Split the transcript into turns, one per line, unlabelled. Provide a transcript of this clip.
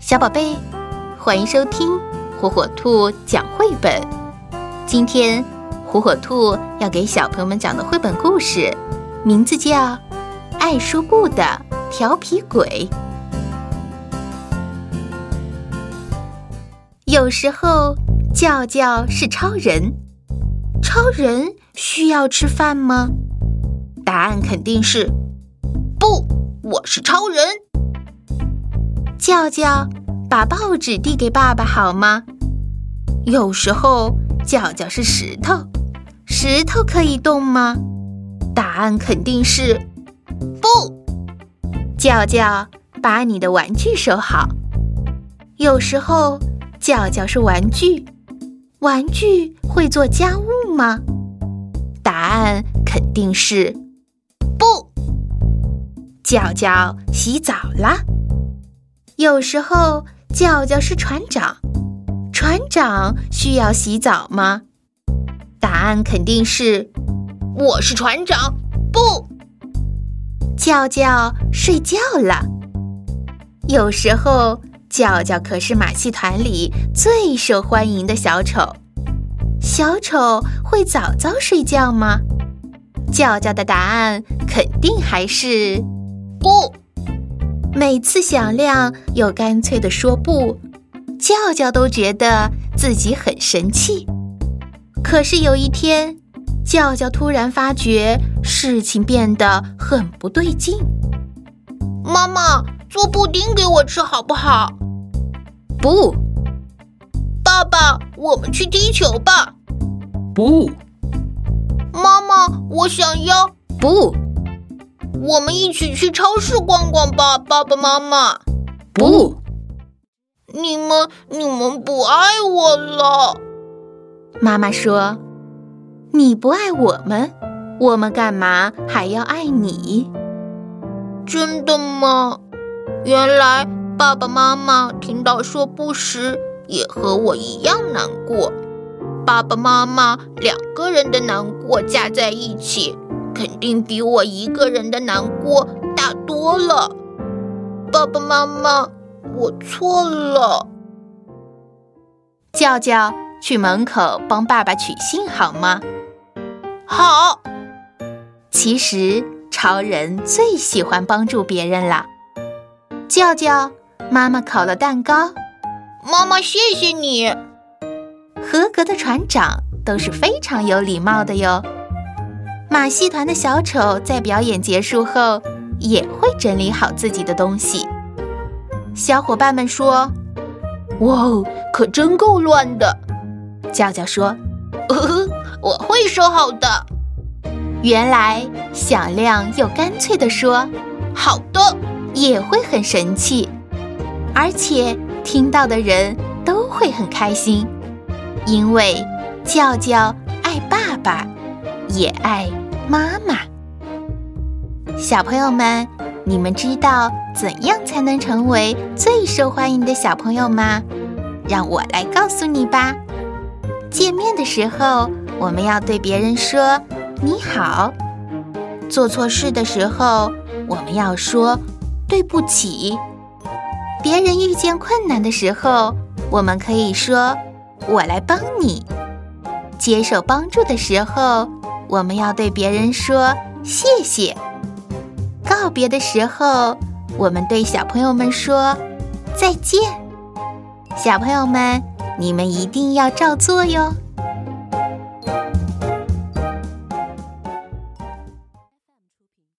小宝贝，欢迎收听火火兔讲绘本。今天，火火兔要给小朋友们讲的绘本故事，名字叫《爱说不的调皮鬼》。有时候，叫叫是超人，超人需要吃饭吗？答案肯定是不，我是超人。叫叫，把报纸递给爸爸好吗？有时候叫叫是石头，石头可以动吗？答案肯定是不。叫叫，把你的玩具收好。有时候叫叫是玩具，玩具会做家务吗？答案肯定是不。叫叫洗澡啦。有时候叫叫是船长，船长需要洗澡吗？答案肯定是我是船长。不，叫叫睡觉了。有时候叫叫可是马戏团里最受欢迎的小丑，小丑会早早睡觉吗？叫叫的答案肯定还是不。每次响亮又干脆地说不，叫叫都觉得自己很神气。可是有一天，叫叫突然发觉事情变得很不对劲。
妈妈，做布丁给我吃好不好？
不。
爸爸，我们去踢球吧。
不。
妈妈，我想要。
不。
我们一起去超市逛逛吧，爸爸妈妈。
不，
你们你们不爱我了。
妈妈说：“你不爱我们，我们干嘛还要爱你？”
真的吗？原来爸爸妈妈听到说不时也和我一样难过。爸爸妈妈两个人的难过加在一起。肯定比我一个人的难过大多了，爸爸妈妈，我错了。
叫叫去门口帮爸爸取信好吗？
好。
其实超人最喜欢帮助别人啦。叫叫，妈妈烤了蛋糕。
妈妈，谢谢你。
合格的船长都是非常有礼貌的哟。马戏团的小丑在表演结束后也会整理好自己的东西。小伙伴们说：“
哇哦，可真够乱的。”
叫叫说：“
呵呵，我会收好的。”
原来响亮又干脆地说：“
好的。”
也会很神气，而且听到的人都会很开心，因为叫叫爱爸爸。也爱妈妈。小朋友们，你们知道怎样才能成为最受欢迎的小朋友吗？让我来告诉你吧。见面的时候，我们要对别人说“你好”；做错事的时候，我们要说“对不起”；别人遇见困难的时候，我们可以说“我来帮你”；接受帮助的时候。我们要对别人说谢谢。告别的时候，我们对小朋友们说再见。小朋友们，你们一定要照做哟。